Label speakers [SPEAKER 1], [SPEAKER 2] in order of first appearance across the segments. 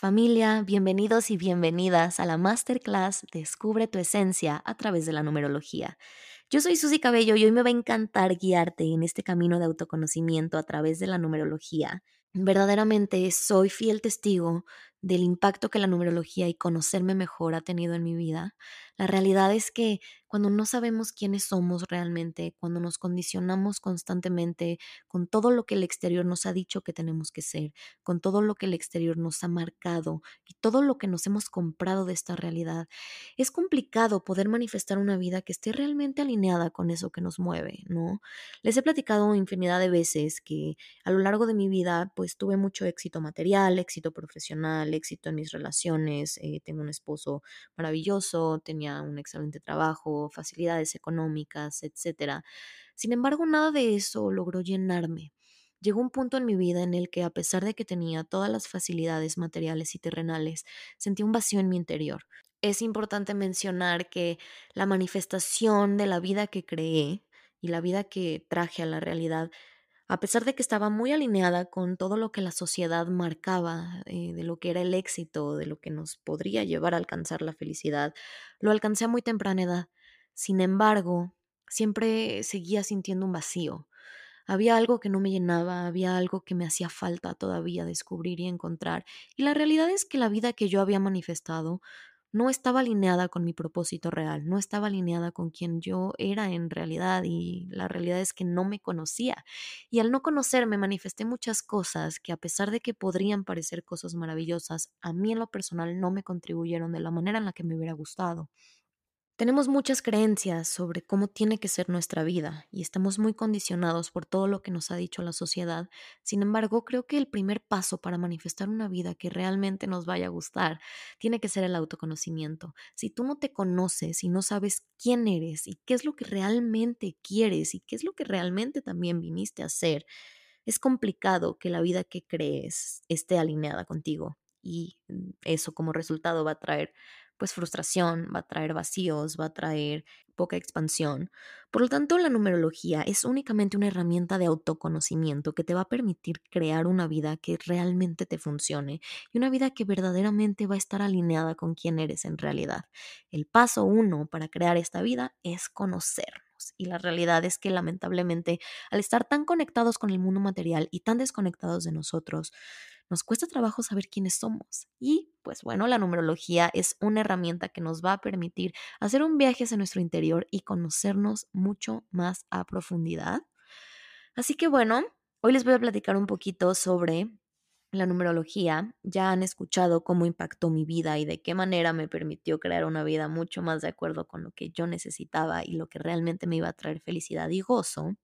[SPEAKER 1] Familia, bienvenidos y bienvenidas a la Masterclass Descubre tu Esencia a través de la numerología. Yo soy Susy Cabello y hoy me va a encantar guiarte en este camino de autoconocimiento a través de la numerología. Verdaderamente soy fiel testigo del impacto que la numerología y conocerme mejor ha tenido en mi vida. La realidad es que cuando no sabemos quiénes somos realmente, cuando nos condicionamos constantemente con todo lo que el exterior nos ha dicho que tenemos que ser, con todo lo que el exterior nos ha marcado y todo lo que nos hemos comprado de esta realidad, es complicado poder manifestar una vida que esté realmente alineada con eso que nos mueve, ¿no? Les he platicado infinidad de veces que a lo largo de mi vida pues tuve mucho éxito material, éxito profesional, éxito en mis relaciones, eh, tengo un esposo maravilloso, tenía un excelente trabajo, facilidades económicas, etc. Sin embargo, nada de eso logró llenarme. Llegó un punto en mi vida en el que, a pesar de que tenía todas las facilidades materiales y terrenales, sentí un vacío en mi interior. Es importante mencionar que la manifestación de la vida que creé y la vida que traje a la realidad a pesar de que estaba muy alineada con todo lo que la sociedad marcaba, eh, de lo que era el éxito, de lo que nos podría llevar a alcanzar la felicidad, lo alcancé a muy temprana edad. Sin embargo, siempre seguía sintiendo un vacío. Había algo que no me llenaba, había algo que me hacía falta todavía descubrir y encontrar. Y la realidad es que la vida que yo había manifestado no estaba alineada con mi propósito real, no estaba alineada con quien yo era en realidad y la realidad es que no me conocía. Y al no conocerme manifesté muchas cosas que a pesar de que podrían parecer cosas maravillosas, a mí en lo personal no me contribuyeron de la manera en la que me hubiera gustado. Tenemos muchas creencias sobre cómo tiene que ser nuestra vida y estamos muy condicionados por todo lo que nos ha dicho la sociedad. Sin embargo, creo que el primer paso para manifestar una vida que realmente nos vaya a gustar tiene que ser el autoconocimiento. Si tú no te conoces y no sabes quién eres y qué es lo que realmente quieres y qué es lo que realmente también viniste a hacer, es complicado que la vida que crees esté alineada contigo y mm, eso como resultado va a traer pues frustración, va a traer vacíos, va a traer poca expansión. Por lo tanto, la numerología es únicamente una herramienta de autoconocimiento que te va a permitir crear una vida que realmente te funcione y una vida que verdaderamente va a estar alineada con quién eres en realidad. El paso uno para crear esta vida es conocernos. Y la realidad es que lamentablemente, al estar tan conectados con el mundo material y tan desconectados de nosotros, nos cuesta trabajo saber quiénes somos. Y pues bueno, la numerología es una herramienta que nos va a permitir hacer un viaje hacia nuestro interior y conocernos mucho más a profundidad. Así que bueno, hoy les voy a platicar un poquito sobre la numerología. Ya han escuchado cómo impactó mi vida y de qué manera me permitió crear una vida mucho más de acuerdo con lo que yo necesitaba y lo que realmente me iba a traer felicidad y gozo.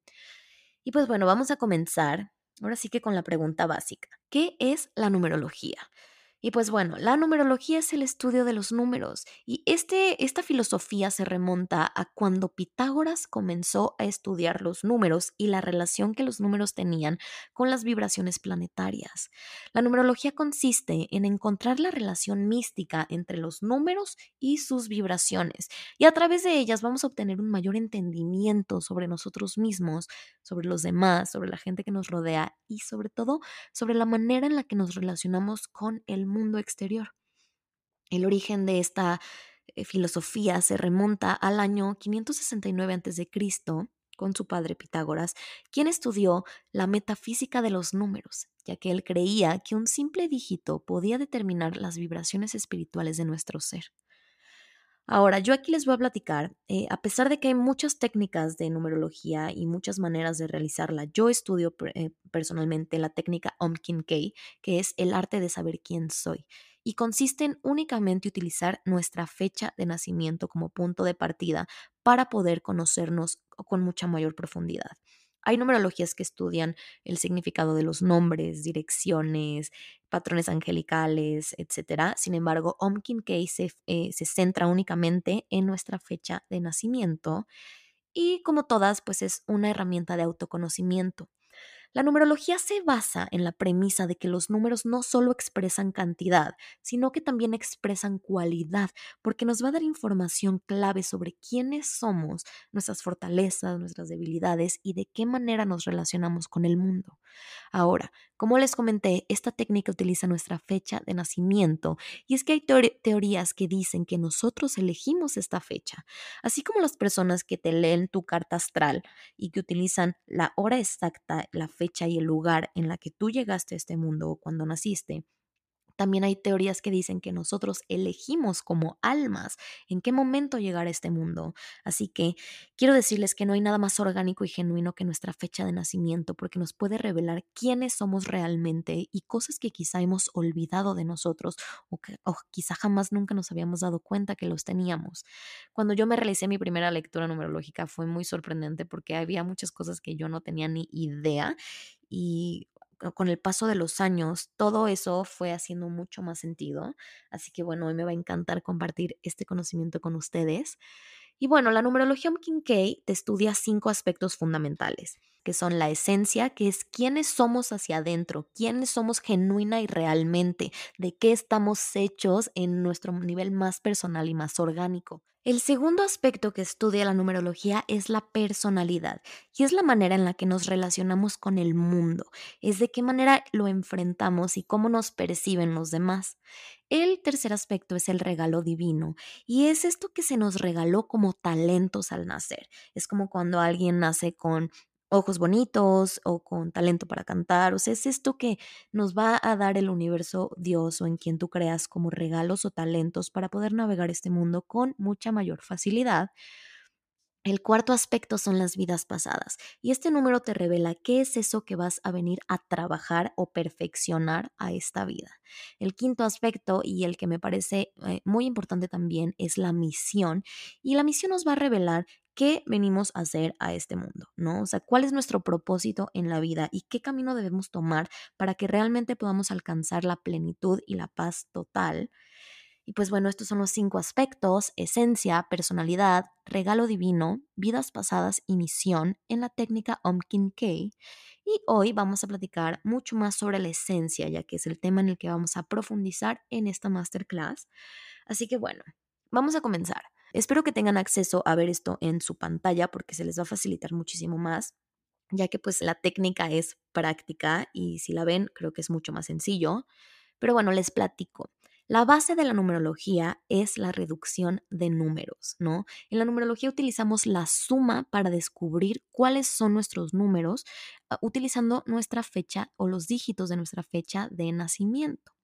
[SPEAKER 1] Y pues bueno, vamos a comenzar Ahora sí que con la pregunta básica, ¿qué es la numerología? Y pues bueno, la numerología es el estudio de los números y este, esta filosofía se remonta a cuando Pitágoras comenzó a estudiar los números y la relación que los números tenían con las vibraciones planetarias. La numerología consiste en encontrar la relación mística entre los números y sus vibraciones y a través de ellas vamos a obtener un mayor entendimiento sobre nosotros mismos, sobre los demás, sobre la gente que nos rodea y sobre todo sobre la manera en la que nos relacionamos con el mundo mundo exterior. El origen de esta eh, filosofía se remonta al año 569 a.C., con su padre Pitágoras, quien estudió la metafísica de los números, ya que él creía que un simple dígito podía determinar las vibraciones espirituales de nuestro ser. Ahora, yo aquí les voy a platicar, eh, a pesar de que hay muchas técnicas de numerología y muchas maneras de realizarla, yo estudio eh, personalmente la técnica Omkin Kei, que es el arte de saber quién soy, y consiste en únicamente utilizar nuestra fecha de nacimiento como punto de partida para poder conocernos con mucha mayor profundidad. Hay numerologías que estudian el significado de los nombres, direcciones, patrones angelicales, etc. Sin embargo, Omkin Kei se, eh, se centra únicamente en nuestra fecha de nacimiento y como todas, pues es una herramienta de autoconocimiento. La numerología se basa en la premisa de que los números no solo expresan cantidad, sino que también expresan cualidad, porque nos va a dar información clave sobre quiénes somos, nuestras fortalezas, nuestras debilidades y de qué manera nos relacionamos con el mundo. Ahora, Como les comenté, esta técnica utiliza nuestra fecha de nacimiento y es que hay teorías que dicen que nosotros elegimos esta fecha, así como las personas que te leen tu carta astral y que utilizan la hora exacta, la fecha y el lugar en la que tú llegaste a este mundo o cuando naciste también hay teorías que dicen que nosotros elegimos como almas en qué momento llegar a este mundo. Así que quiero decirles que no hay nada más orgánico y genuino que nuestra fecha de nacimiento porque nos puede revelar quiénes somos realmente y cosas que quizá hemos olvidado de nosotros o, quizá jamás nunca nos habíamos dado cuenta que los teníamos. Cuando yo me realicé mi primera lectura numerológica fue muy sorprendente porque había muchas cosas que yo no tenía ni idea y con el paso de los años, todo eso fue haciendo mucho más sentido. Así que bueno, hoy me va a encantar compartir este conocimiento con ustedes. Y bueno, la numerología Kincaid te estudia cinco aspectos fundamentales, que son la esencia, que es quiénes somos hacia adentro, quiénes somos genuina y realmente, de qué estamos hechos en nuestro nivel más personal y más orgánico. El segundo aspecto que estudia la numerología es la personalidad y es la manera en la que nos relacionamos con el mundo, es de qué manera lo enfrentamos y cómo nos perciben los demás. El tercer aspecto es el regalo divino y es esto que se nos regaló como talentos al nacer. Es como cuando alguien nace con ojos bonitos o con talento para cantar. O sea, es esto que nos va a dar el universo Dios o en quien tú creas como regalos o talentos para poder navegar este mundo con mucha mayor facilidad el cuarto aspecto son las vidas pasadas y este número te revela qué es eso que vas a venir a trabajar o perfeccionar a esta vida. El quinto aspecto y el que me parece eh, muy importante también es la misión y la misión nos va a revelar qué venimos a hacer a este mundo, ¿no? O sea, cuál es nuestro propósito en la vida y qué camino debemos tomar para que realmente podamos alcanzar la plenitud y la paz total y pues bueno, estos son los cinco aspectos, esencia, personalidad, regalo divino, vidas pasadas y misión en la técnica Omkin K. Y hoy vamos a platicar mucho más sobre la esencia, ya que es el tema en el que vamos a profundizar en esta masterclass. Así que bueno, vamos a comenzar. Espero que tengan acceso a ver esto en su pantalla porque se les va a facilitar muchísimo más, ya que pues la técnica es práctica y si la ven creo que es mucho más sencillo. Pero bueno, les platico. La base de la numerología es la reducción de números, ¿no? En la numerología utilizamos la suma para descubrir cuáles son nuestros números ah, utilizando nuestra fecha o los dígitos de nuestra fecha de nacimiento.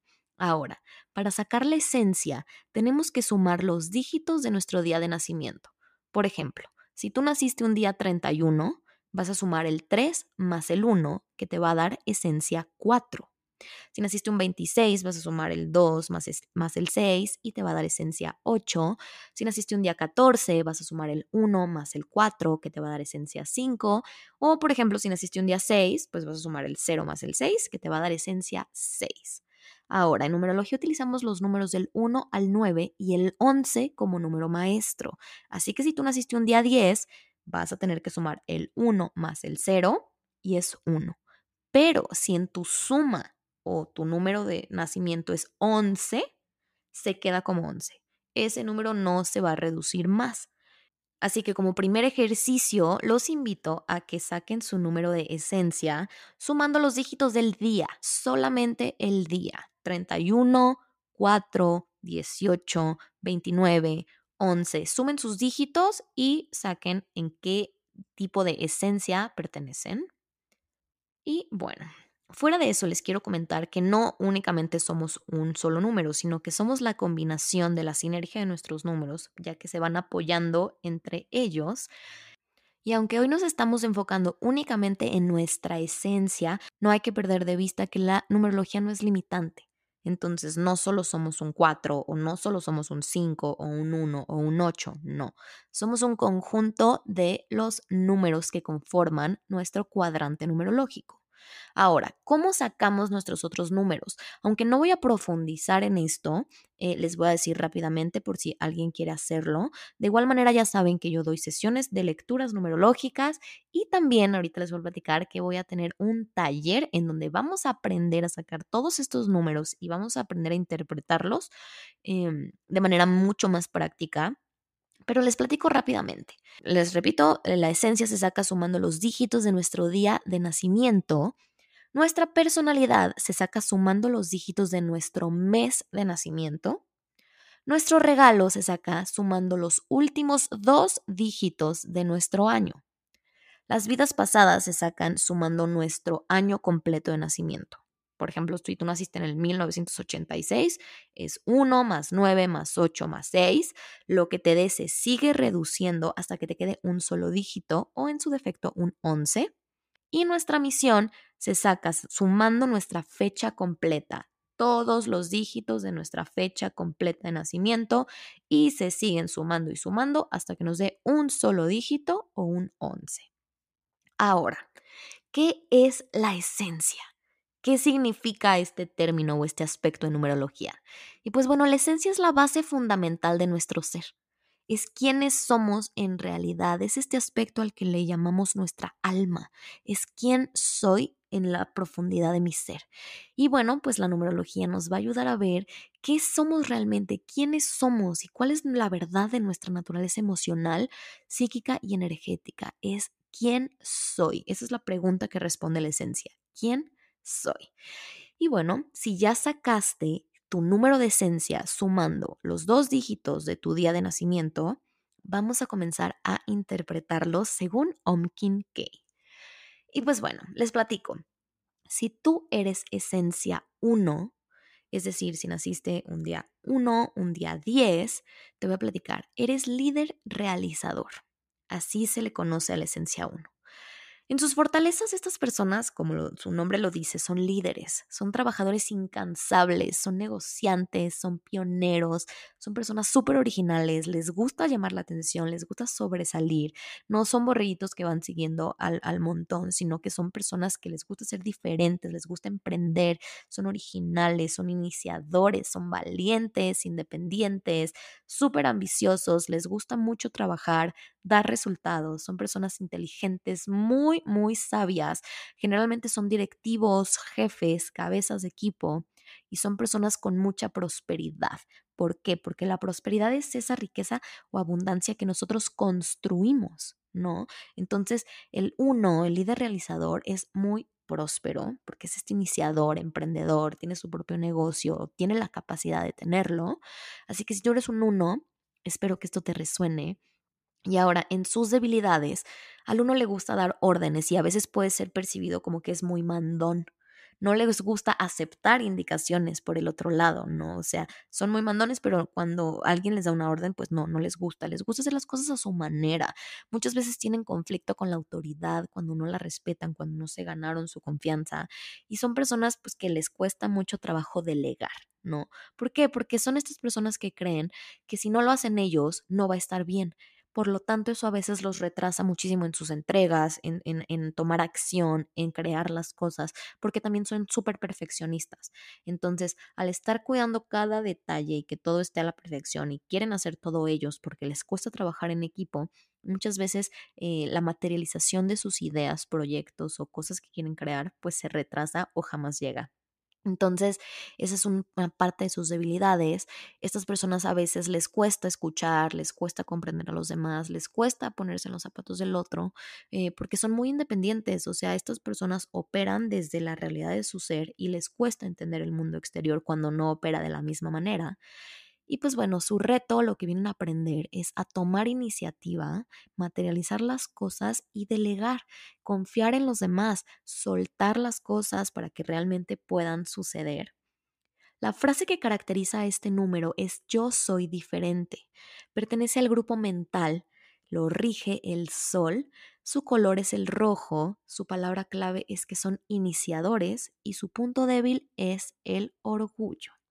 [SPEAKER 1] Ahora, para sacar la esencia, tenemos que sumar los dígitos de nuestro día de nacimiento. Por ejemplo, si tú naciste un día 31, vas a sumar el 3 más el 1, que te va a dar esencia 4. Si naciste un 26, vas a sumar el 2 más, más el 6 y te va a dar esencia 8. Si naciste un día 14, vas a sumar el 1 más el 4, que te va a dar esencia 5. O, por ejemplo, si naciste un día 6, pues vas a sumar el 0 más el 6, que te va a dar esencia 6. Ahora, en numerología utilizamos los números del 1 al 9 y el 11 como número maestro. Así que si tú naciste un día 10, vas a tener que sumar el 1 más el 0 y es 1. Pero si en tu suma o tu número de nacimiento es 11, se queda como 11. Ese número no se va a reducir más. Así que como primer ejercicio, los invito a que saquen su número de esencia sumando los dígitos del día, solamente el día. 31, 4, 18, 29, 11. Sumen sus dígitos y saquen en qué tipo de esencia pertenecen. Y bueno, Fuera de eso, les quiero comentar que no únicamente somos un solo número, sino que somos la combinación de la sinergia de nuestros números, ya que se van apoyando entre ellos. Y aunque hoy nos estamos enfocando únicamente en nuestra esencia, no hay que perder de vista que la numerología no es limitante. Entonces, no solo somos un 4 o no solo somos un 5 o un 1 o un 8, no. Somos un conjunto de los números que conforman nuestro cuadrante numerológico. Ahora, ¿cómo sacamos nuestros otros números? Aunque no voy a profundizar en esto, eh, les voy a decir rápidamente por si alguien quiere hacerlo. De igual manera ya saben que yo doy sesiones de lecturas numerológicas y también ahorita les voy a platicar que voy a tener un taller en donde vamos a aprender a sacar todos estos números y vamos a aprender a interpretarlos em, de manera mucho más práctica. Pero les platico rápidamente. Les repito, la esencia se saca sumando los dígitos de nuestro día de nacimiento Nuestra personalidad se saca sumando los dígitos de nuestro mes de nacimiento. Nuestro regalo se saca sumando los últimos dos dígitos de nuestro año. Las vidas pasadas se sacan sumando nuestro año completo de nacimiento. Por ejemplo, si tú naciste en el 1986, es 1 más 9 más 8 más 6. Lo que te dé se sigue reduciendo hasta que te quede un solo dígito o en su defecto un 11. Y nuestra misión se saca sumando nuestra fecha completa, todos los dígitos de nuestra fecha completa de nacimiento y se siguen sumando y sumando hasta que nos dé un solo dígito o un 11. Ahora, ¿qué es la esencia? ¿Qué significa este término o este aspecto de numerología? Y pues bueno, la esencia es la base fundamental de nuestro ser. Es quiénes somos en realidad, es este aspecto al que le llamamos nuestra alma, es quién soy en la profundidad de mi ser. Y bueno, pues la numerología nos va a ayudar a ver qué somos realmente, quiénes somos y cuál es la verdad de nuestra naturaleza emocional, psíquica y energética. Es quién soy. Esa es la pregunta que responde la esencia. ¿Quién soy. Y bueno, si ya sacaste tu número de esencia sumando los dos dígitos de tu día de nacimiento, vamos a comenzar a interpretarlos según Omkin K. Y pues bueno, les platico. Si tú eres esencia 1, es decir, si naciste un día 1, un día 10, te voy a platicar, eres líder realizador. Así se le conoce a la esencia 1. En sus fortalezas, estas personas, como su nombre lo dice, son líderes, son trabajadores incansables, son negociantes, son pioneros, son personas súper originales, les gusta llamar la atención, les gusta sobresalir, no son borreguitos que van siguiendo al, al montón, sino que son personas que les gusta ser diferentes, les gusta emprender, son originales, son iniciadores, son valientes, independientes, súper ambiciosos, les gusta mucho trabajar, dar resultados, son personas inteligentes, muy, muy sabias, generalmente son directivos, jefes, cabezas de equipo y son personas con mucha prosperidad. ¿Por qué? Porque la prosperidad es esa riqueza o abundancia que nosotros construimos, ¿no? Entonces, el uno, el líder realizador, es muy próspero, porque es este iniciador, emprendedor, tiene su propio negocio, tiene la capacidad de tenerlo. Así que si tú eres un uno, espero que esto te resuene y ahora, en sus debilidades, al uno le gusta dar órdenes y a veces puede ser percibido como que es muy mandón. No les gusta aceptar indicaciones por el otro lado, ¿no? O sea, son muy mandones, pero cuando alguien les da una orden, pues no, no les gusta. Les gusta hacer las cosas a su manera. Muchas veces tienen conflicto con la autoridad cuando no la respetan, cuando no se ganaron su confianza. Y son personas, pues, que les cuesta mucho trabajo delegar, ¿no? ¿Por qué? Porque son estas personas que creen que si no lo hacen ellos, no va a estar bien por lo tanto, eso a veces los retrasa muchísimo en sus entregas, en, en, tomar acción, en crear las cosas, porque también son súper perfeccionistas. Entonces, al estar cuidando cada detalle y que todo esté a la perfección y quieren hacer todo ellos porque les cuesta trabajar en equipo, muchas veces eh, la materialización de sus ideas, proyectos o cosas que quieren crear, pues se retrasa o jamás llega. Entonces, esa es una parte de sus debilidades. Estas personas a veces les cuesta escuchar, les cuesta comprender a los demás, les cuesta ponerse en los zapatos del otro, eh, porque son muy independientes. O sea, estas personas operan desde la realidad de su ser y les cuesta entender el mundo exterior cuando no opera de la misma manera. Y pues bueno, su reto, lo que vienen a aprender es a tomar iniciativa, materializar las cosas y delegar, confiar en los demás, soltar las cosas para que realmente puedan suceder. La frase que caracteriza a este número es yo soy diferente. Pertenece al grupo mental, lo rige el sol, su color es el rojo, su palabra clave es que son iniciadores y su punto débil es el orgullo.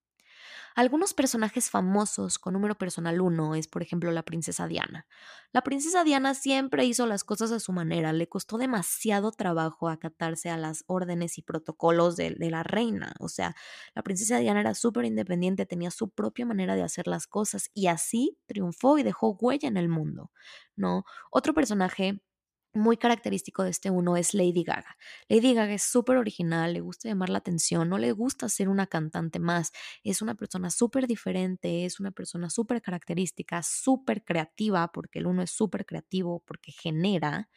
[SPEAKER 1] Algunos personajes famosos con número personal 1 es, por ejemplo, la princesa Diana. La princesa Diana siempre hizo las cosas a su manera, le costó demasiado trabajo acatarse a las órdenes y protocolos de, de la reina. O sea, la princesa Diana era súper independiente, tenía su propia manera de hacer las cosas y así triunfó y dejó huella en el mundo. ¿no? Otro personaje muy característico de este uno es Lady Gaga. Lady Gaga es súper original, le gusta llamar la atención, no le gusta ser una cantante más, es una persona súper diferente, es una persona súper característica, súper creativa, porque el uno es súper creativo, porque genera.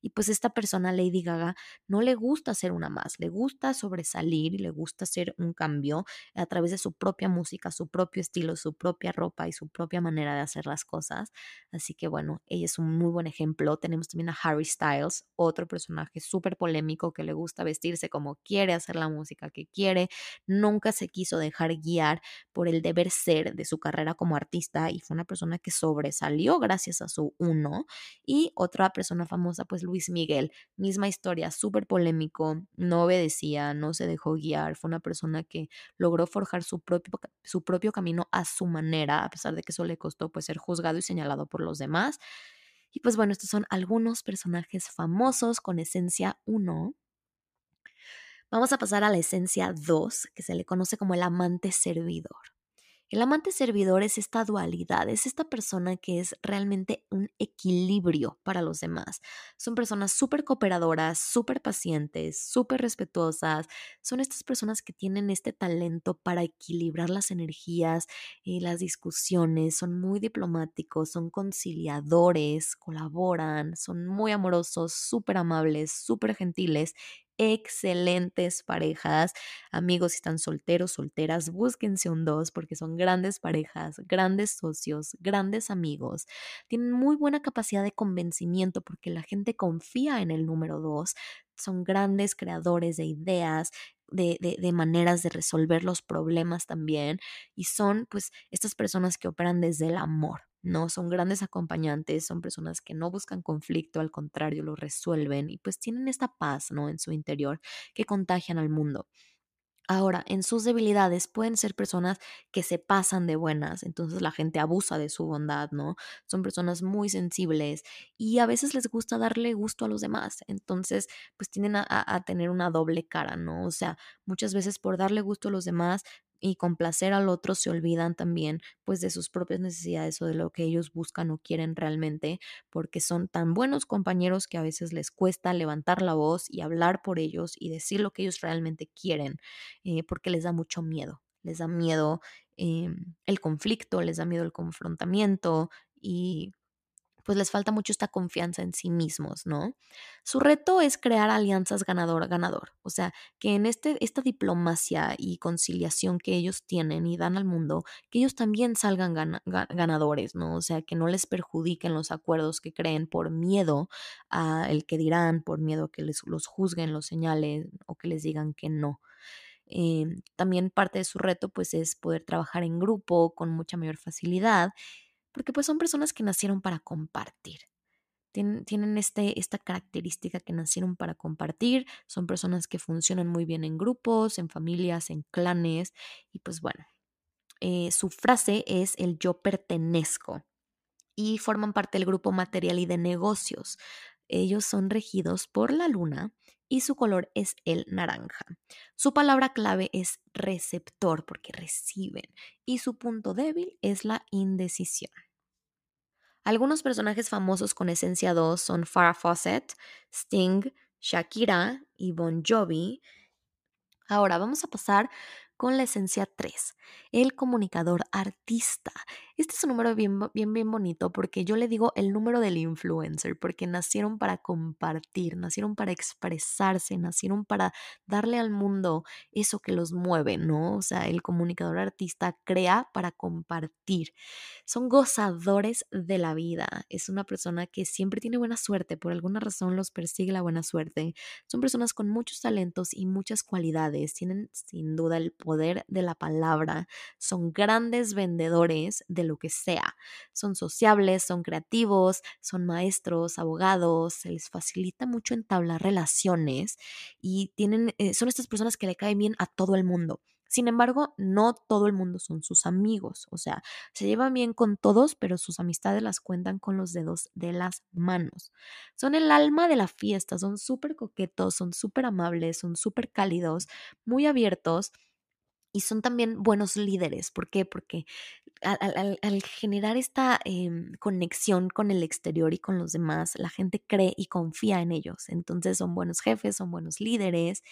[SPEAKER 1] Y pues esta persona, Lady Gaga, no le gusta ser una más, le gusta sobresalir y le gusta hacer un cambio a través de su propia música, su propio estilo, su propia ropa y su propia manera de hacer las cosas. Así que bueno, ella es un muy buen ejemplo. Tenemos también a Harry Styles, otro personaje súper polémico que le gusta vestirse como quiere, hacer la música que quiere, nunca se quiso dejar guiar por el deber ser de su carrera como artista y fue una persona que sobresalió gracias a su uno. Y otra persona famosa, pues Luis Miguel, misma historia, súper polémico, no obedecía, no se dejó guiar, fue una persona que logró forjar su propio, su propio camino a su manera, a pesar de que eso le costó pues ser juzgado y señalado por los demás. Y pues bueno, estos son algunos personajes famosos con esencia 1. Vamos a pasar a la esencia 2, que se le conoce como el amante servidor. El amante servidor es esta dualidad, es esta persona que es realmente un equilibrio para los demás. Son personas súper cooperadoras, súper pacientes, súper respetuosas. Son estas personas que tienen este talento para equilibrar las energías y las discusiones. Son muy diplomáticos, son conciliadores, colaboran, son muy amorosos, súper amables, súper gentiles excelentes parejas. Amigos, si están solteros, solteras, búsquense un dos porque son grandes parejas, grandes socios, grandes amigos. Tienen muy buena capacidad de convencimiento porque la gente confía en el número dos. Son grandes creadores de ideas, de, de, de, maneras de resolver los problemas también y son pues estas personas que operan desde el amor. No son grandes acompañantes, son personas que no buscan conflicto, al contrario, lo resuelven y pues tienen esta paz, ¿no? En su interior que contagian al mundo. Ahora, en sus debilidades pueden ser personas que se pasan de buenas, entonces la gente abusa de su bondad, ¿no? Son personas muy sensibles y a veces les gusta darle gusto a los demás, entonces pues tienden a, a tener una doble cara, ¿no? O sea, muchas veces por darle gusto a los demás y complacer al otro se olvidan también pues de sus propias necesidades o de lo que ellos buscan o quieren realmente porque son tan buenos compañeros que a veces les cuesta levantar la voz y hablar por ellos y decir lo que ellos realmente quieren eh, porque les da mucho miedo les da miedo eh, el conflicto les da miedo el confrontamiento y pues les falta mucho esta confianza en sí mismos, ¿no? Su reto es crear alianzas ganador-ganador, o sea, que en este, esta diplomacia y conciliación que ellos tienen y dan al mundo, que ellos también salgan ganadores, ¿no? O sea, que no les perjudiquen los acuerdos que creen por miedo a el que dirán, por miedo a que les, los juzguen, los señalen o que les digan que no. Eh, también parte de su reto pues es poder trabajar en grupo con mucha mayor facilidad porque pues son personas que nacieron para compartir. tienen este, esta característica que nacieron para compartir, son personas que funcionan muy bien en grupos, en familias, en clanes, y pues bueno, eh, su frase es el yo pertenezco y forman parte del grupo material y de negocios. Ellos son regidos por la luna y su color es el naranja. Su palabra clave es receptor porque reciben y su punto débil es la indecisión. Algunos personajes famosos con esencia 2 son Farrah Fawcett, Sting, Shakira y Bon Jovi. Ahora vamos a pasar con la esencia 3, el comunicador artista. Este es un número bien, bien, bien bonito porque yo le digo el número del influencer, porque nacieron para compartir, nacieron para expresarse, nacieron para darle al mundo eso que los mueve, ¿no? O sea, el comunicador artista crea para compartir. Son gozadores de la vida. Es una persona que siempre tiene buena suerte, por alguna razón los persigue la buena suerte. Son personas con muchos talentos y muchas cualidades. Tienen sin duda el poder de la palabra, son grandes vendedores de lo que sea, son sociables, son creativos, son maestros, abogados, se les facilita mucho entablar relaciones y tienen, eh, son estas personas que le caen bien a todo el mundo. Sin embargo, no todo el mundo son sus amigos, o sea, se llevan bien con todos, pero sus amistades las cuentan con los dedos de las manos. Son el alma de la fiesta, son súper coquetos, son súper amables, son súper cálidos, muy abiertos y son también buenos líderes. ¿Por qué? Porque al, generar esta em, conexión con el exterior y con los demás, la gente cree y confía en ellos. Entonces son buenos jefes, son buenos líderes.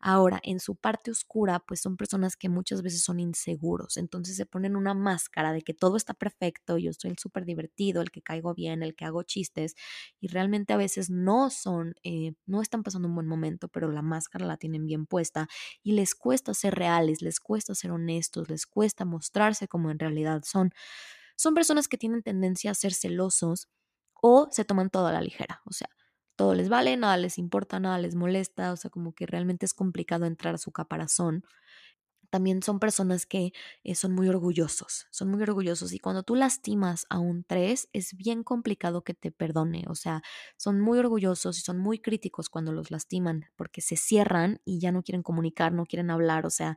[SPEAKER 1] Ahora, en su parte oscura, pues son personas que muchas veces son inseguros, entonces se ponen una máscara de que todo está perfecto, yo soy el súper divertido, el que caigo bien, el que hago chistes, y realmente a veces no son, eh, no están pasando un buen momento, pero la máscara la tienen bien puesta y les cuesta ser reales, les cuesta ser honestos, les cuesta mostrarse como en realidad son. Son personas que tienen tendencia a ser celosos o se toman todo a la ligera, o sea, todo les vale, nada les importa, nada les molesta, o sea, como que realmente es complicado entrar a su caparazón. También son personas que eh, son muy orgullosos, son muy orgullosos y cuando tú lastimas a un tres es bien complicado que te perdone, o sea, son muy orgullosos y son muy críticos cuando los lastiman porque se cierran y ya no quieren comunicar, no quieren hablar, o sea,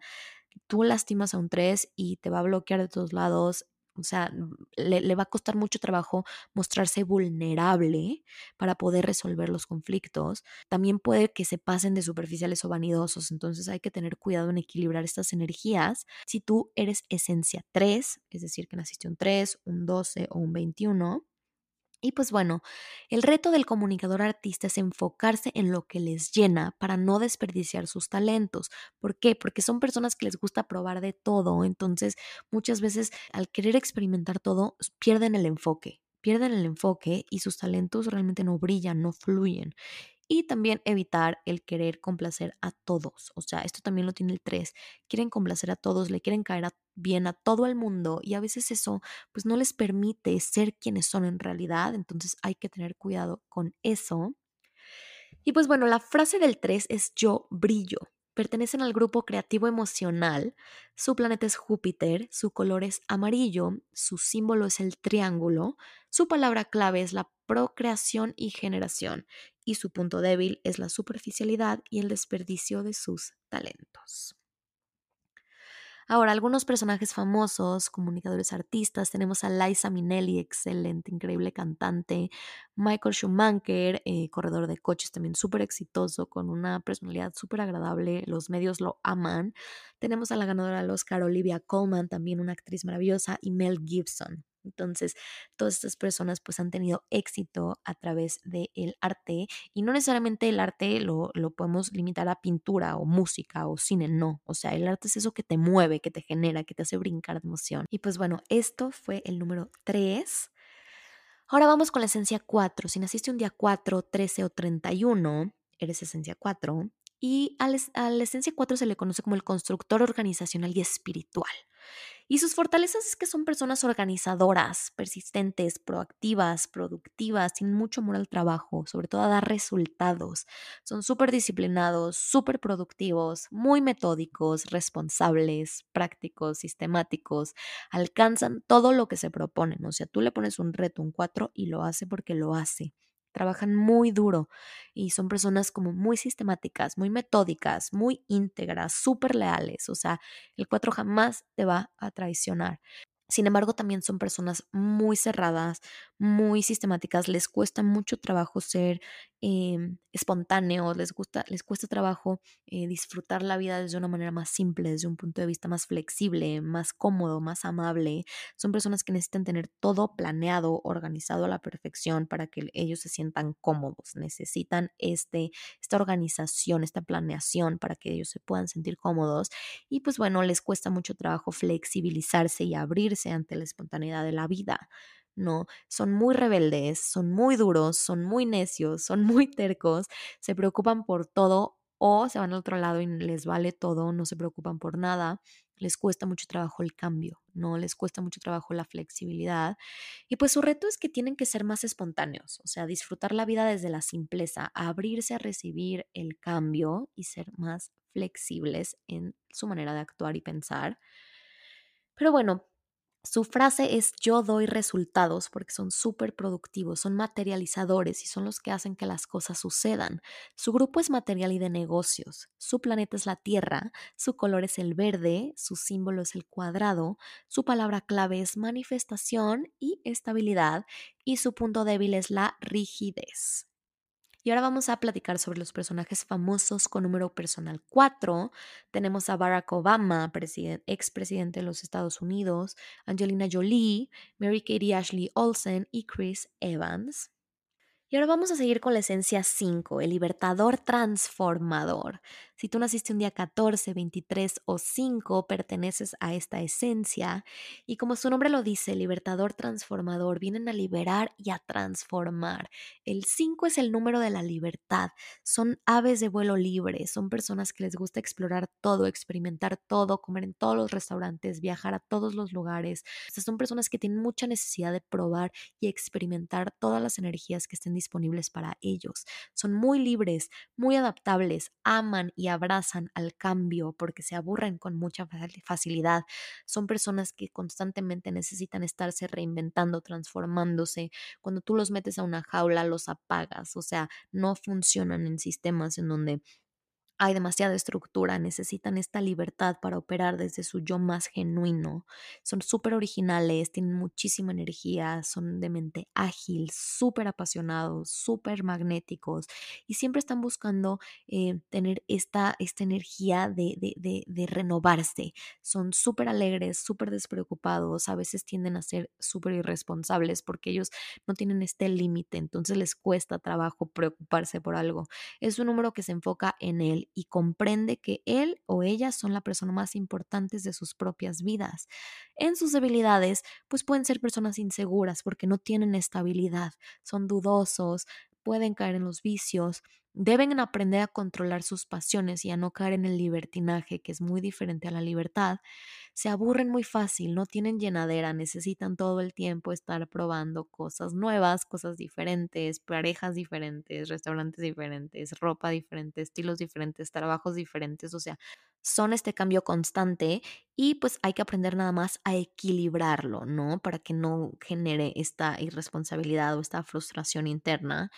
[SPEAKER 1] tú lastimas a un tres y te va a bloquear de todos lados, o sea, le, le, va a costar mucho trabajo mostrarse vulnerable para poder resolver los conflictos. También puede que se pasen de superficiales o vanidosos, entonces hay que tener cuidado en equilibrar estas energías. Si tú eres esencia 3, es decir, que naciste un 3, un 12 o un 21, y pues bueno, el reto del comunicador artista es enfocarse en lo que les llena para no desperdiciar sus talentos. ¿Por qué? Porque son personas que les gusta probar de todo, entonces muchas veces al querer experimentar todo pierden el enfoque, pierden el enfoque y sus talentos realmente no brillan, no fluyen y también evitar el querer complacer a todos. O sea, esto también lo tiene el 3. Quieren complacer a todos, le quieren caer bien a todo el mundo y a veces eso pues no les permite ser quienes son en realidad, entonces hay que tener cuidado con eso. Y pues bueno, la frase del 3 es yo brillo. Pertenecen al grupo creativo emocional. Su planeta es Júpiter, su color es amarillo, su símbolo es el triángulo, su palabra clave es la procreación y generación y su punto débil es la superficialidad y el desperdicio de sus talentos. Ahora, algunos personajes famosos, comunicadores artistas, tenemos a Liza Minnelli, excelente, increíble cantante, Michael Schumacher, eh, corredor de coches, también súper exitoso, con una personalidad súper agradable, los medios lo aman. Tenemos a la ganadora del Oscar, Olivia Colman, también una actriz maravillosa, y Mel Gibson. Entonces, todas estas personas pues han tenido éxito a través del arte y no necesariamente el arte lo, lo, podemos limitar a pintura o música o cine, no. O sea, el arte es eso que te mueve, que te genera, que te hace brincar de emoción. Y pues bueno, esto fue el número 3. Ahora vamos con la esencia 4. Si naciste un día 4, 13 o 31, eres esencia 4. Y a la esencia 4 se le conoce como el constructor organizacional y espiritual. Y sus fortalezas es que son personas organizadoras, persistentes, proactivas, productivas, tienen mucho amor al trabajo, sobre todo a dar resultados. Son súper disciplinados, súper productivos, muy metódicos, responsables, prácticos, sistemáticos, alcanzan todo lo que se proponen. O sea, tú le pones un reto, un 4 y lo hace porque lo hace trabajan muy duro y son personas como muy sistemáticas, muy metódicas, muy íntegras, súper leales. O sea, el 4 jamás te va a traicionar. Sin embargo, también son personas muy cerradas, muy sistemáticas, les cuesta mucho trabajo ser eh, espontáneos, les, gusta, les cuesta trabajo eh, disfrutar la vida desde una manera más simple, desde un punto de vista más flexible, más cómodo, más amable. Son personas que necesitan tener todo planeado, organizado a la perfección para que ellos se sientan cómodos. Necesitan este, esta organización, esta planeación para que ellos se puedan sentir cómodos. Y pues bueno, les cuesta mucho trabajo flexibilizarse y abrirse ante la espontaneidad de la vida. No, son muy rebeldes, son muy duros, son muy necios, son muy tercos, se preocupan por todo o se van al otro lado y les vale todo, no se preocupan por nada, les cuesta mucho trabajo el cambio, no les cuesta mucho trabajo la flexibilidad. Y pues su reto es que tienen que ser más espontáneos, o sea, disfrutar la vida desde la simpleza, abrirse a recibir el cambio y ser más flexibles en su manera de actuar y pensar. Pero bueno, su frase es yo doy resultados porque son súper productivos, son materializadores y son los que hacen que las cosas sucedan. Su grupo es material y de negocios. Su planeta es la Tierra, su color es el verde, su símbolo es el cuadrado, su palabra clave es manifestación y estabilidad y su punto débil es la rigidez. Y ahora vamos a platicar sobre los personajes famosos con número personal 4. Tenemos a Barack Obama, expresidente de los Estados Unidos, Angelina Jolie, Mary Katie Ashley Olsen y Chris Evans. Y ahora vamos a seguir con la esencia 5, el libertador transformador. Si tú naciste un día 14, 23 o 5, perteneces a esta esencia. Y como su nombre lo dice, libertador transformador, vienen a liberar y a transformar. El 5 es el número de la libertad. Son aves de vuelo libre, son personas que les gusta explorar todo, experimentar todo, comer en todos los restaurantes, viajar a todos los lugares. O sea, son personas que tienen mucha necesidad de probar y experimentar todas las energías que estén disponibles para ellos. Son muy libres, muy adaptables, aman y abrazan al cambio porque se aburren con mucha facilidad. Son personas que constantemente necesitan estarse reinventando, transformándose. Cuando tú los metes a una jaula, los apagas, o sea, no funcionan en sistemas en donde hay demasiada estructura, necesitan esta libertad para operar desde su yo más genuino. Son súper originales, tienen muchísima energía, son de mente ágil, súper apasionados, súper magnéticos y siempre están buscando eh, tener esta, esta energía de, de, de renovarse. Son súper alegres, súper despreocupados, a veces tienden a ser súper irresponsables porque ellos no tienen este límite, entonces les cuesta trabajo preocuparse por algo. Es un número que se enfoca en él y comprende que él o ella son la persona más importantes de sus propias vidas. En sus debilidades, pues pueden ser personas inseguras porque no tienen estabilidad, son dudosos, pueden caer en los vicios, deben aprender a controlar sus pasiones y a no caer en el libertinaje, que es muy diferente a la libertad, se aburren muy fácil, no tienen llenadera, necesitan todo el tiempo estar probando cosas nuevas, cosas diferentes, parejas diferentes, restaurantes diferentes, ropa diferente, estilos diferentes, trabajos diferentes, o sea, son este cambio constante y pues hay que aprender nada más a equilibrarlo, ¿no? Para que no genere esta irresponsabilidad o esta frustración interna.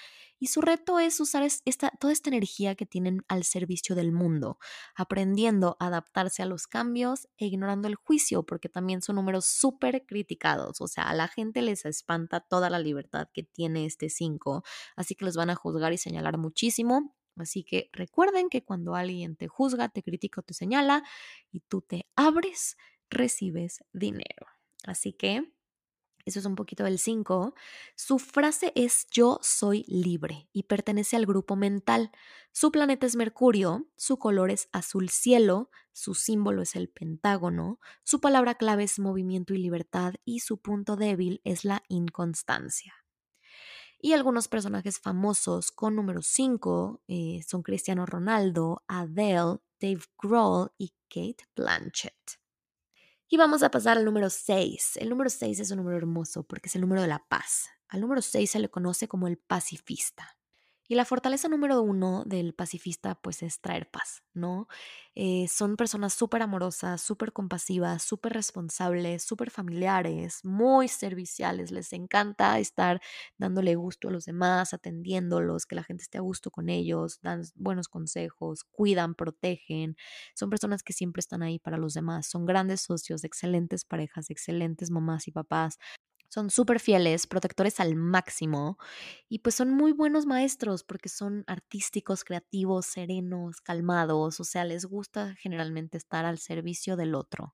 [SPEAKER 1] Y su reto es usar esta, toda esta energía que tienen al servicio del mundo, aprendiendo a adaptarse a los cambios e ignorando el juicio, porque también son números súper criticados. O sea, a la gente les espanta toda la libertad que tiene este 5, así que los van a juzgar y señalar muchísimo Así que recuerden que cuando alguien te juzga, te critica o te señala y tú te abres, recibes dinero. Así que eso es un poquito del 5. Su frase es yo soy libre y pertenece al grupo mental. Su planeta es Mercurio, su color es azul cielo, su símbolo es el pentágono, su palabra clave es movimiento y libertad y su punto débil es la inconstancia. Y algunos personajes famosos con número 5 eh, son Cristiano Ronaldo, Adele, Dave Grohl y Kate Blanchett. Y vamos a pasar al número 6. El número 6 es un número hermoso porque es el número de la paz. Al número 6 se le conoce como el pacifista. Y la fortaleza número uno del pacifista, pues es traer paz, ¿no? Eh, son personas súper amorosas, súper compasivas, súper responsables, súper familiares, muy serviciales. Les encanta estar dándole gusto a los demás, atendiéndolos, que la gente esté a gusto con ellos, dan buenos consejos, cuidan, protegen. Son personas que siempre están ahí para los demás. Son grandes socios, excelentes parejas, excelentes mamás y papás son súper fieles, protectores al máximo y pues son muy buenos maestros porque son artísticos, creativos, serenos, calmados, o sea, les gusta generalmente estar al servicio del otro.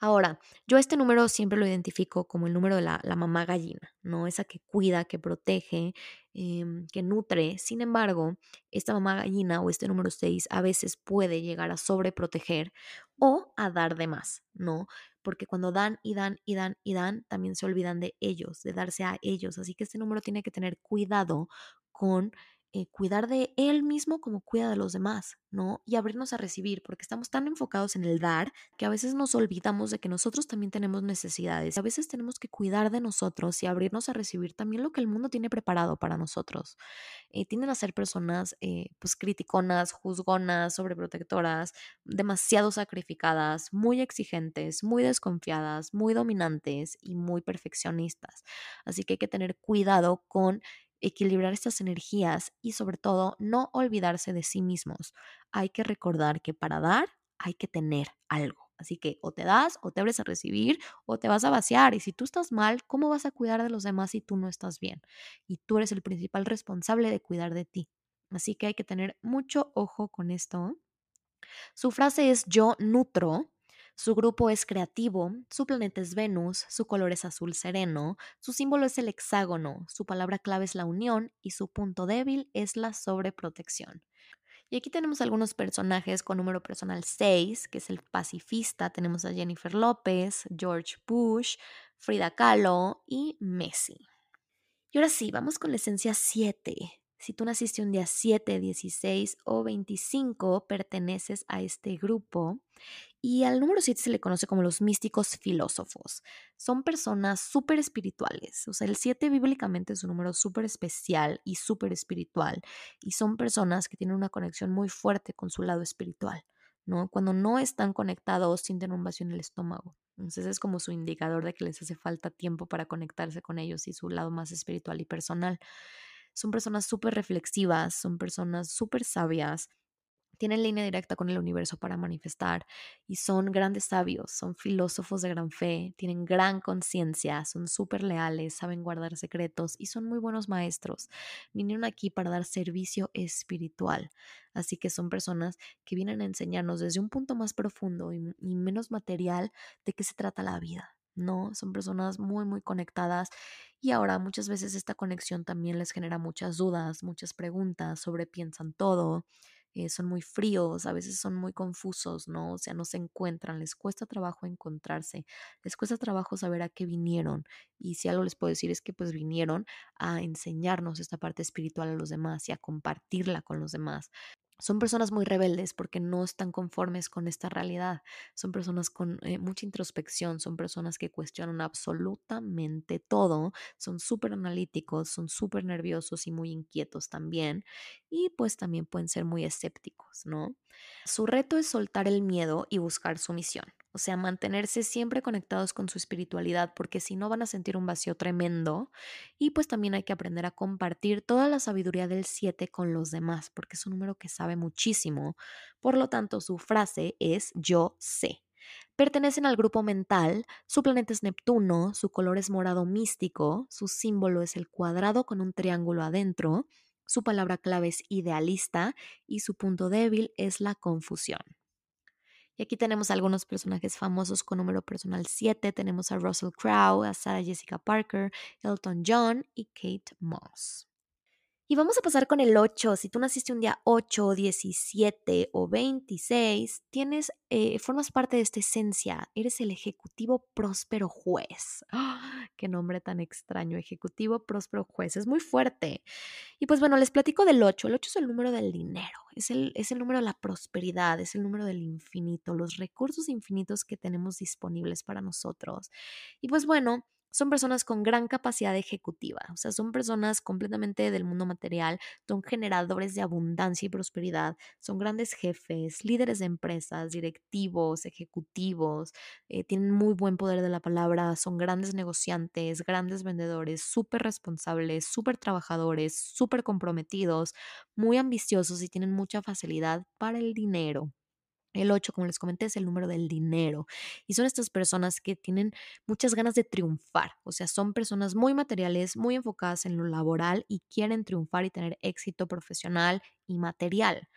[SPEAKER 1] Ahora, yo este número siempre lo identifico como el número de la, mamá gallina, ¿no? Esa que cuida, que protege, em, que nutre. Sin embargo, esta mamá gallina o este número 6 a veces puede llegar a sobreproteger o a dar de más, ¿no? Porque cuando dan y dan y dan y dan, también se olvidan de ellos, de darse a ellos. Así que este número tiene que tener cuidado con eh, cuidar de él mismo como cuida de los demás, ¿no? Y abrirnos a recibir, porque estamos tan enfocados en el dar que a veces nos olvidamos de que nosotros también tenemos necesidades. A veces tenemos que cuidar de nosotros y abrirnos a recibir también lo que el mundo tiene preparado para nosotros. Eh, tienden a ser personas, eh, pues, criticonas, juzgonas, sobreprotectoras, demasiado sacrificadas, muy exigentes, muy desconfiadas, muy dominantes y muy perfeccionistas. Así que hay que tener cuidado con equilibrar estas energías y sobre todo no olvidarse de sí mismos. Hay que recordar que para dar hay que tener algo. Así que o te das o te abres a recibir o te vas a vaciar. Y si tú estás mal, ¿cómo vas a cuidar de los demás si tú no estás bien? Y tú eres el principal responsable de cuidar de ti. Así que hay que tener mucho ojo con esto. Su frase es yo nutro. Su grupo es creativo, su planeta es Venus, su color es azul sereno, su símbolo es el hexágono, su palabra clave es la unión y su punto débil es la sobreprotección. Y aquí tenemos algunos personajes con número personal 6, que es el pacifista. Tenemos a Jennifer López, George Bush, Frida Kahlo y Messi. Y ahora sí, vamos con la esencia 7. Si tú naciste un día 7, 16 o 25, perteneces a este grupo y al número 7 se le conoce como los místicos filósofos. Son personas súper espirituales. O sea, el 7 bíblicamente es un número súper especial y súper espiritual. Y son personas que tienen una conexión muy fuerte con su lado espiritual. Cuando no están conectados, sienten un vacío en el estómago. Entonces es como su indicador de que les hace falta tiempo para conectarse con ellos y su lado más espiritual y personal. Son personas súper reflexivas, son personas súper sabias, tienen línea directa con el universo para manifestar y son grandes sabios, son filósofos de gran fe, tienen gran conciencia, son súper leales, saben guardar secretos y son muy buenos maestros. Vinieron aquí para dar servicio espiritual, así que son personas que vienen a enseñarnos desde un punto más profundo y, y menos material de qué se trata la vida. No, son personas muy, muy conectadas y ahora muchas veces esta conexión también les genera muchas dudas, muchas preguntas, sobrepiensan todo eh, son muy fríos, a veces son muy confusos, ¿no? O sea, no se encuentran, les cuesta trabajo encontrarse, les cuesta trabajo saber a qué vinieron. Y si algo les puedo decir es que pues vinieron a enseñarnos esta parte espiritual a los demás y a compartirla con los demás son personas muy rebeldes porque no están conformes con esta realidad. Son personas con eh, mucha introspección, son personas que cuestionan absolutamente todo, son súper analíticos, son súper nerviosos y muy inquietos también. Y pues también pueden ser muy escépticos, ¿no? Su reto es soltar el miedo y buscar su misión. O sea, mantenerse siempre conectados con su espiritualidad, porque si no van a sentir un vacío tremendo. Y pues también hay que aprender a compartir toda la sabiduría del 7 con los demás, porque es un número que sabe muchísimo. Por lo tanto, su frase es yo sé. Pertenecen al grupo mental, su planeta es Neptuno, su color es morado místico, su símbolo es el cuadrado con un triángulo adentro, su palabra clave es idealista y su punto débil es la confusión. Y aquí tenemos algunos personajes famosos con número personal 7. Tenemos a Russell Crowe, a Sarah Jessica Parker, Elton John y Kate Moss. Y vamos a pasar con el 8. Si tú naciste un día 8, 17 o 26, tienes, eh, formas parte de esta esencia. Eres el ejecutivo próspero juez. ¡Ah! ¡Qué nombre tan extraño! Ejecutivo próspero juez. Es muy fuerte. Y pues bueno, les platico del 8. El 8 es el número del dinero. Es el, es el número de la prosperidad. Es el número del infinito. Los recursos infinitos que tenemos disponibles para nosotros. Y pues bueno son personas con gran capacidad ejecutiva, o sea, son personas completamente del mundo material, son generadores de abundancia y prosperidad, son grandes jefes, líderes de empresas, directivos, ejecutivos, eh, tienen muy buen poder de la palabra, son grandes negociantes, grandes vendedores, súper responsables, súper trabajadores, súper comprometidos, muy ambiciosos y tienen mucha facilidad para el dinero. El 8, como les comenté, es el número del dinero. Y son estas personas que tienen muchas ganas de triunfar. O sea, son personas muy materiales, muy enfocadas en lo laboral y quieren triunfar y tener éxito profesional y material.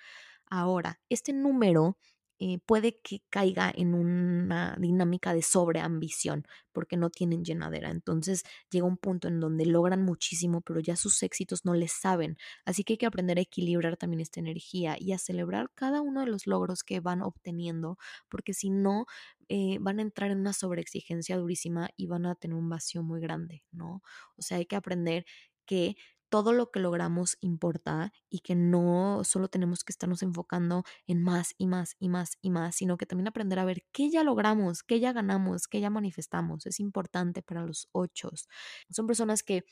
[SPEAKER 1] Ahora, este número eh, puede que caiga en una dinámica de sobreambición porque no tienen llenadera. Entonces llega un punto en donde logran muchísimo, pero ya sus éxitos no les saben. Así que hay que aprender a equilibrar también esta energía y a celebrar cada uno de los logros que van obteniendo, porque si no, eh, van a entrar en una sobreexigencia durísima y van a tener un vacío muy grande, ¿no? O sea, hay que aprender que todo lo que logramos importa y que no solo tenemos que estarnos enfocando en más y más y más y más, sino que también aprender a ver qué ya logramos, qué ya ganamos, qué ya manifestamos. Es importante para los ochos. Son personas que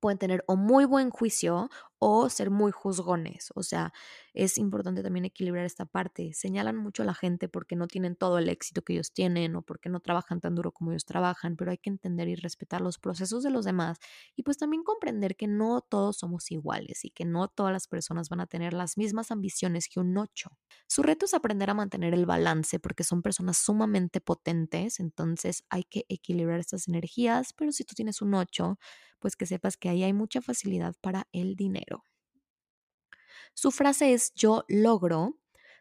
[SPEAKER 1] pueden tener o muy buen juicio o ser muy juzgones. O sea, es importante también equilibrar esta parte. Señalan mucho a la gente porque no tienen todo el éxito que ellos tienen o porque no trabajan tan duro como ellos trabajan, pero hay que entender y respetar los procesos de los demás y pues también comprender que no todos somos iguales y que no todas las personas van a tener las mismas ambiciones que un ocho. Su reto es aprender a mantener el balance porque son personas sumamente potentes, entonces hay que equilibrar estas energías, pero si tú tienes un 8, pues que sepas que ahí hay mucha facilidad para el dinero. Su frase es yo logro,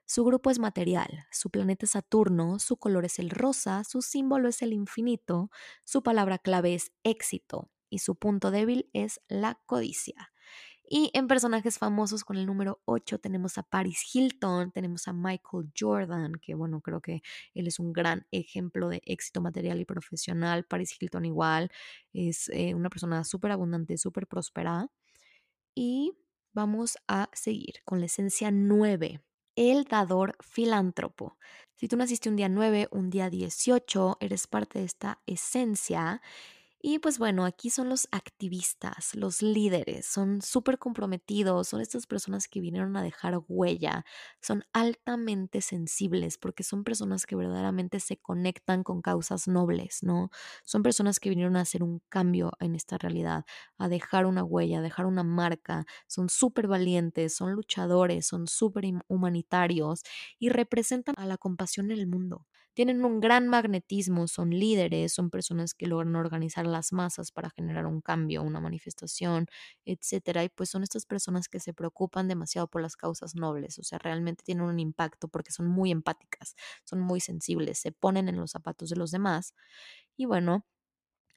[SPEAKER 1] Su grupo es material, su planeta es Saturno, su color es el rosa, su símbolo es el infinito, su palabra clave es éxito y su punto débil es la codicia. Y en personajes famosos con el número 8 tenemos a Paris Hilton, tenemos a Michael Jordan, que bueno, creo que él es un gran ejemplo de éxito material y profesional. Paris Hilton igual es eh, una persona súper abundante, súper próspera. Y vamos a seguir con la esencia 9, el dador filántropo. Si tú naciste un día 9, un día 18, eres parte de esta esencia y pues bueno, aquí son los activistas, los líderes, son súper comprometidos, son estas personas que vinieron a dejar huella, son altamente sensibles porque son personas que verdaderamente se conectan con causas nobles, ¿no? Son personas que vinieron a hacer un cambio en esta realidad, a dejar una huella, a dejar una marca, son súper valientes, son luchadores, son súper humanitarios y representan a la compasión en el mundo tienen un gran magnetismo, son líderes, son personas que logran organizar las masas para generar un cambio, una manifestación, etcétera. Y pues son estas personas que se preocupan demasiado por las causas nobles, o sea, realmente tienen un impacto porque son muy empáticas, son muy sensibles, se ponen en los zapatos de los demás. Y bueno,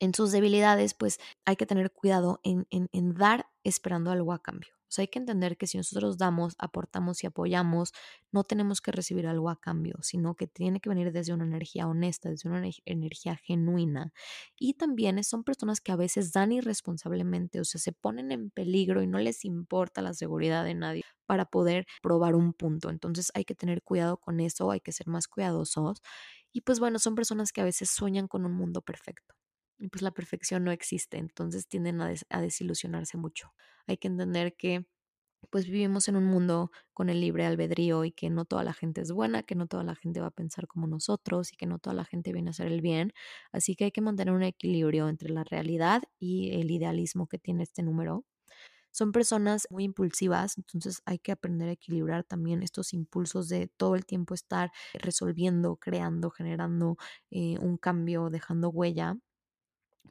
[SPEAKER 1] en sus debilidades, pues hay que tener cuidado en, en dar esperando algo a cambio. O sea, hay que entender que si nosotros damos, aportamos y apoyamos, no tenemos que recibir algo a cambio, sino que tiene que venir desde una energía honesta, desde una energía genuina. Y también son personas que a veces dan irresponsablemente, o sea, se ponen en peligro y no les importa la seguridad de nadie para poder probar un punto. Entonces hay que tener cuidado con eso, hay que ser más cuidadosos. Y pues bueno, son personas que a veces sueñan con un mundo perfecto. Y pues la perfección no existe, entonces tienden a, a desilusionarse mucho hay que entender que pues vivimos en un mundo con el libre albedrío y que no toda la gente es buena, que no toda la gente va a pensar como nosotros y que no toda la gente viene a hacer el bien. Así que hay que mantener un equilibrio entre la realidad y el idealismo que tiene este número. Son personas muy impulsivas, entonces hay que aprender a equilibrar también estos impulsos de todo el tiempo estar resolviendo, creando, generando eh, un cambio, dejando huella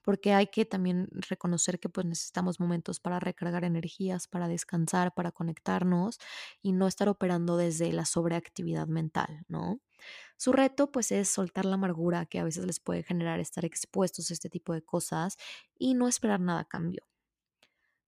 [SPEAKER 1] porque hay que también reconocer que pues necesitamos momentos para recargar energías, para descansar, para conectarnos y no estar operando desde la sobreactividad mental, ¿no? Su reto pues es soltar la amargura que a veces les puede generar estar expuestos a este tipo de cosas y no esperar nada a cambio.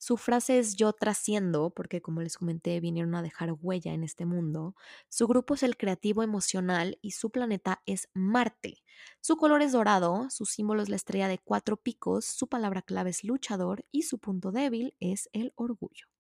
[SPEAKER 1] Su frase es yo trasciendo, porque como les comenté, vinieron a dejar huella en este mundo. Su grupo es el creativo emocional y su planeta es Marte. Su color es dorado, su símbolo es la estrella de cuatro picos, su palabra clave es luchador y su punto débil es el orgullo.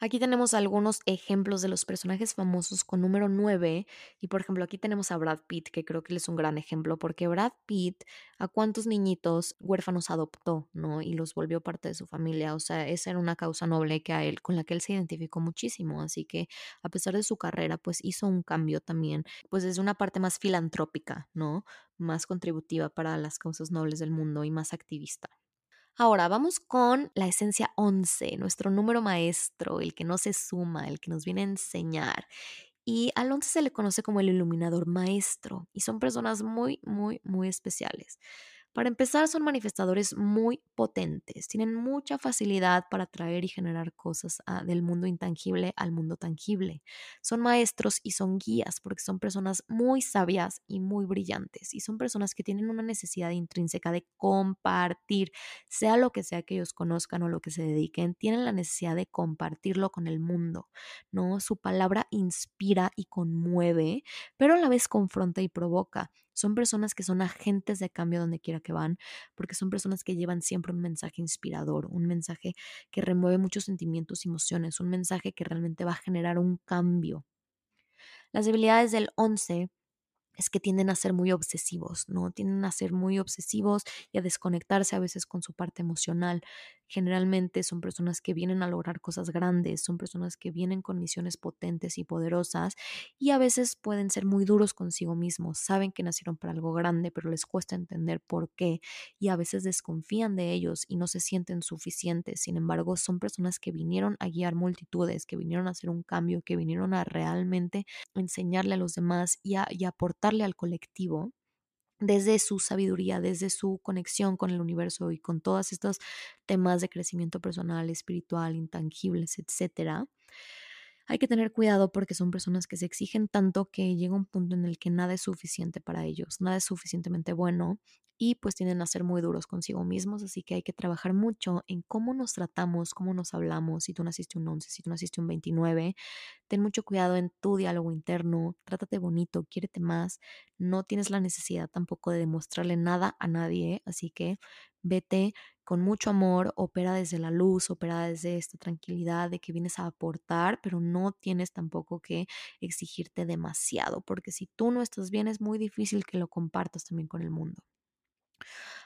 [SPEAKER 1] Aquí tenemos algunos ejemplos de los personajes famosos con número 9 y por ejemplo aquí tenemos a Brad Pitt que creo que él es un gran ejemplo porque Brad Pitt a cuántos niñitos huérfanos adoptó, ¿no? Y los volvió parte de su familia, o sea, esa era una causa noble que a él con la que él se identificó muchísimo, así que a pesar de su carrera pues hizo un cambio también, pues desde una parte más filantrópica, ¿no? Más contributiva para las causas nobles del mundo y más activista. Ahora vamos con la esencia 11, nuestro número maestro, el que no se suma, el que nos viene a enseñar. Y al 11 se le conoce como el iluminador maestro y son personas muy, muy, muy especiales. Para empezar, son manifestadores muy potentes, tienen mucha facilidad para traer y generar cosas ah, del mundo intangible al mundo tangible. Son maestros y son guías porque son personas muy sabias y muy brillantes y son personas que tienen una necesidad intrínseca de compartir, sea lo que sea que ellos conozcan o lo que se dediquen, tienen la necesidad de compartirlo con el mundo, ¿no? Su palabra inspira y conmueve, pero a la vez confronta y provoca. Son personas que son agentes de cambio donde quiera que van, porque son personas que llevan siempre un mensaje inspirador, un mensaje que remueve muchos sentimientos y emociones, un mensaje que realmente va a generar un cambio. Las debilidades del 11 es que tienden a ser muy obsesivos, ¿no? Tienden a ser muy obsesivos y a desconectarse a veces con su parte emocional. Generalmente son personas que vienen a lograr cosas grandes, son personas que vienen con misiones potentes y poderosas y a veces pueden ser muy duros consigo mismos. Saben que nacieron para algo grande, pero les cuesta entender por qué y a veces desconfían de ellos y no se sienten suficientes. Sin embargo, son personas que vinieron a guiar multitudes, que vinieron a hacer un cambio, que vinieron a realmente enseñarle a los demás y a, y al colectivo desde su sabiduría, desde su conexión con el universo y con todos estos temas de crecimiento personal, espiritual, intangibles, etcétera. hay que tener cuidado porque son personas que se exigen tanto que llega un punto en el que nada es suficiente para ellos, nada es suficientemente bueno y pues tienden a ser muy duros consigo mismos, así que hay que trabajar mucho en cómo nos tratamos, cómo nos hablamos, si tú naciste un 11, si tú naciste un 29, ten mucho cuidado en tu diálogo interno, trátate bonito, quiérete más, no tienes la necesidad tampoco de demostrarle nada a nadie, así que vete con mucho amor, opera desde la luz, opera desde esta tranquilidad de que vienes a aportar, pero no tienes tampoco que exigirte demasiado, porque si tú no estás bien es muy difícil que lo compartas también con el mundo.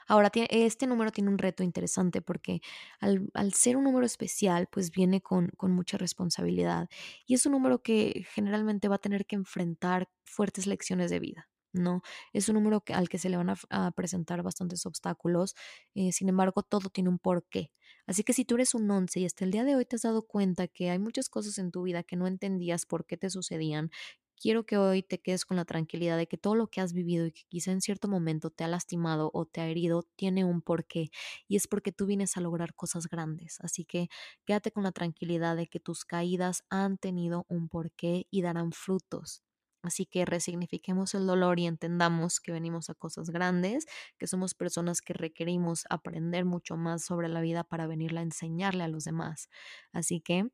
[SPEAKER 1] Ahora, este número tiene un reto interesante porque al, ser un número especial, pues viene con, mucha responsabilidad y es un número que generalmente va a tener que enfrentar fuertes lecciones de vida. ¿no? Es un número al que se le van a, presentar bastantes obstáculos, eh, sin embargo, todo tiene un porqué. Así que si tú eres un 11 y hasta el día de hoy te has dado cuenta que hay muchas cosas en tu vida que no entendías por qué te sucedían, quiero que hoy te quedes con la tranquilidad de que todo lo que has vivido y que quizá en cierto momento te ha lastimado o te ha herido tiene un porqué y es porque tú vienes a lograr cosas grandes. Así que quédate con la tranquilidad de que tus caídas han tenido un porqué y darán frutos. Así que resignifiquemos el dolor y entendamos que venimos a cosas grandes, que somos personas que requerimos aprender mucho más sobre la vida para venirla a enseñarle a los demás. Así que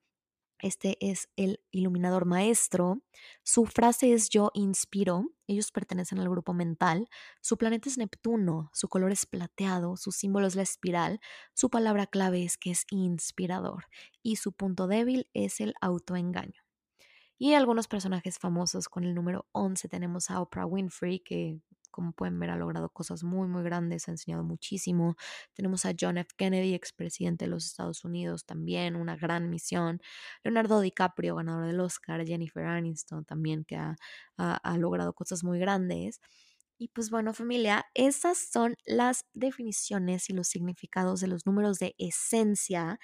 [SPEAKER 1] este es el iluminador maestro. Su frase es yo inspiro. Ellos pertenecen al grupo mental. Su planeta es Neptuno. Su color es plateado. Su símbolo es la espiral. Su palabra clave es que es inspirador. Y su punto débil es el autoengaño. Y algunos personajes famosos con el número 11 tenemos a Oprah Winfrey, que como pueden ver ha logrado cosas muy, muy grandes, ha enseñado muchísimo. Tenemos a John F. Kennedy, expresidente de los Estados Unidos, también una gran misión. Leonardo DiCaprio, ganador del Oscar. Jennifer Aniston también, que ha, ha logrado cosas muy grandes. Y pues bueno, familia, esas son las definiciones y los significados de los números de esencia.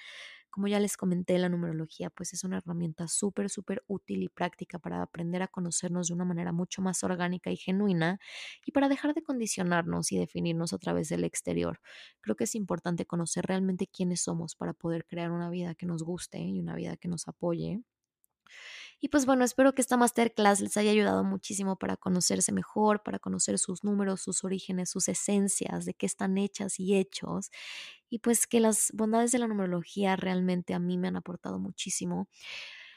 [SPEAKER 1] Como ya les comenté, la numerología pues es una herramienta súper, súper útil y práctica para aprender a conocernos de una manera mucho más orgánica y genuina y para dejar de condicionarnos y definirnos a través del exterior. Creo que es importante conocer realmente quiénes somos para poder crear una vida que nos guste y una vida que nos apoye. Y pues bueno, espero que esta masterclass les haya ayudado muchísimo para conocerse mejor, para conocer sus números, sus orígenes, sus esencias, de qué están hechas y hechos. Y pues que las bondades de la numerología realmente a mí me han aportado muchísimo.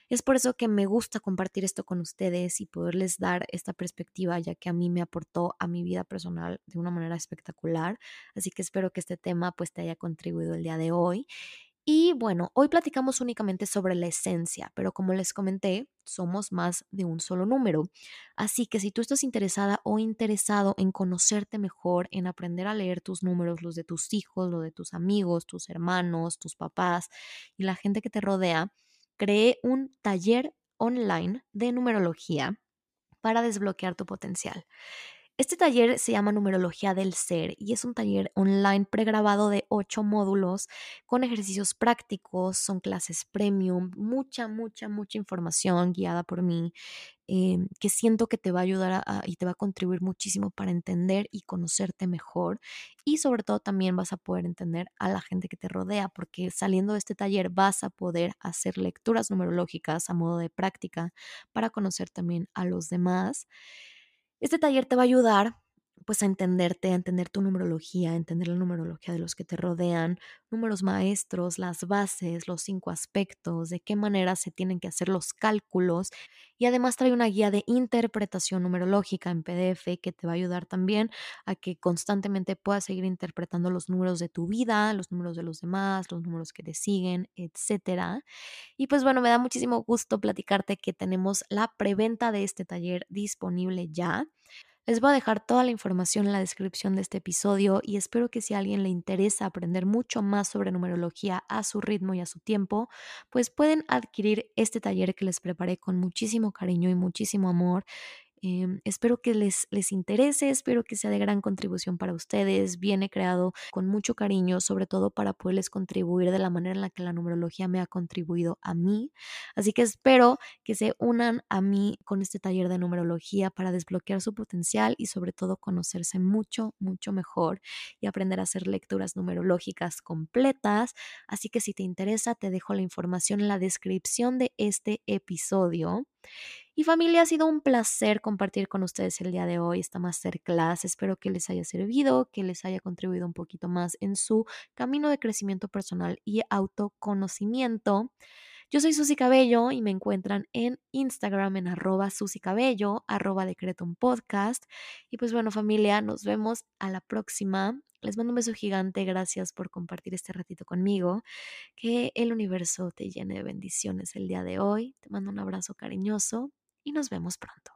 [SPEAKER 1] Es por eso que me gusta compartir esto con ustedes y poderles dar esta perspectiva, ya que a mí me aportó a mi vida personal de una manera espectacular. Así que espero que este tema pues te haya contribuido el día de hoy. Y bueno, hoy platicamos únicamente sobre la esencia, pero como les comenté, somos más de un solo número. Así que si tú estás interesada o interesado en conocerte mejor, en aprender a leer tus números, los de tus hijos, los de tus amigos, tus hermanos, tus papás y la gente que te rodea, creé un taller online de numerología para desbloquear tu potencial. Este taller se llama Numerología del Ser y es un taller online pregrabado de ocho módulos con ejercicios prácticos, son clases premium, mucha, mucha, mucha información guiada por mí em, que siento que te va a ayudar y te va a contribuir muchísimo para entender y conocerte mejor y sobre todo también vas a poder entender a la gente que te rodea porque saliendo de este taller vas a poder hacer lecturas numerológicas a modo de práctica para conocer también a los demás. Este taller te va a ayudar pues a entenderte, a entender tu numerología, a entender la numerología de los que te rodean, números maestros, las bases, los cinco aspectos, de qué manera se tienen que hacer los cálculos y además trae una guía de interpretación numerológica en PDF que te va a ayudar también a que constantemente puedas seguir interpretando los números de tu vida, los números de los demás, los números que te siguen, etcétera. Y pues bueno, me da muchísimo gusto platicarte que tenemos la preventa de este taller disponible ya. Les voy a dejar toda la información en la descripción de este episodio y espero que si a alguien le interesa aprender mucho más sobre numerología a su ritmo y a su tiempo, pues pueden adquirir este taller que les preparé con muchísimo cariño y muchísimo amor Em, espero que les, les interese, espero que sea de gran contribución para ustedes. Viene creado con mucho cariño, sobre todo para poderles contribuir de la manera en la que la numerología me ha contribuido a mí. Así que espero que se unan a mí con este taller de numerología para desbloquear su potencial y sobre todo conocerse mucho, mucho mejor y aprender a hacer lecturas numerológicas completas. Así que si te interesa, te dejo la información en la descripción de este episodio. Y familia, ha sido un placer compartir con ustedes el día de hoy esta masterclass. Espero que les haya servido, que les haya contribuido un poquito más en su camino de crecimiento personal y autoconocimiento. Yo soy Susy Cabello y me encuentran en Instagram en arroba Cabello, arroba. Y pues bueno, familia, nos vemos a la próxima. Les mando un beso gigante. Gracias por compartir este ratito conmigo. Que el universo te llene de bendiciones el día de hoy. Te mando un abrazo cariñoso y nos vemos pronto.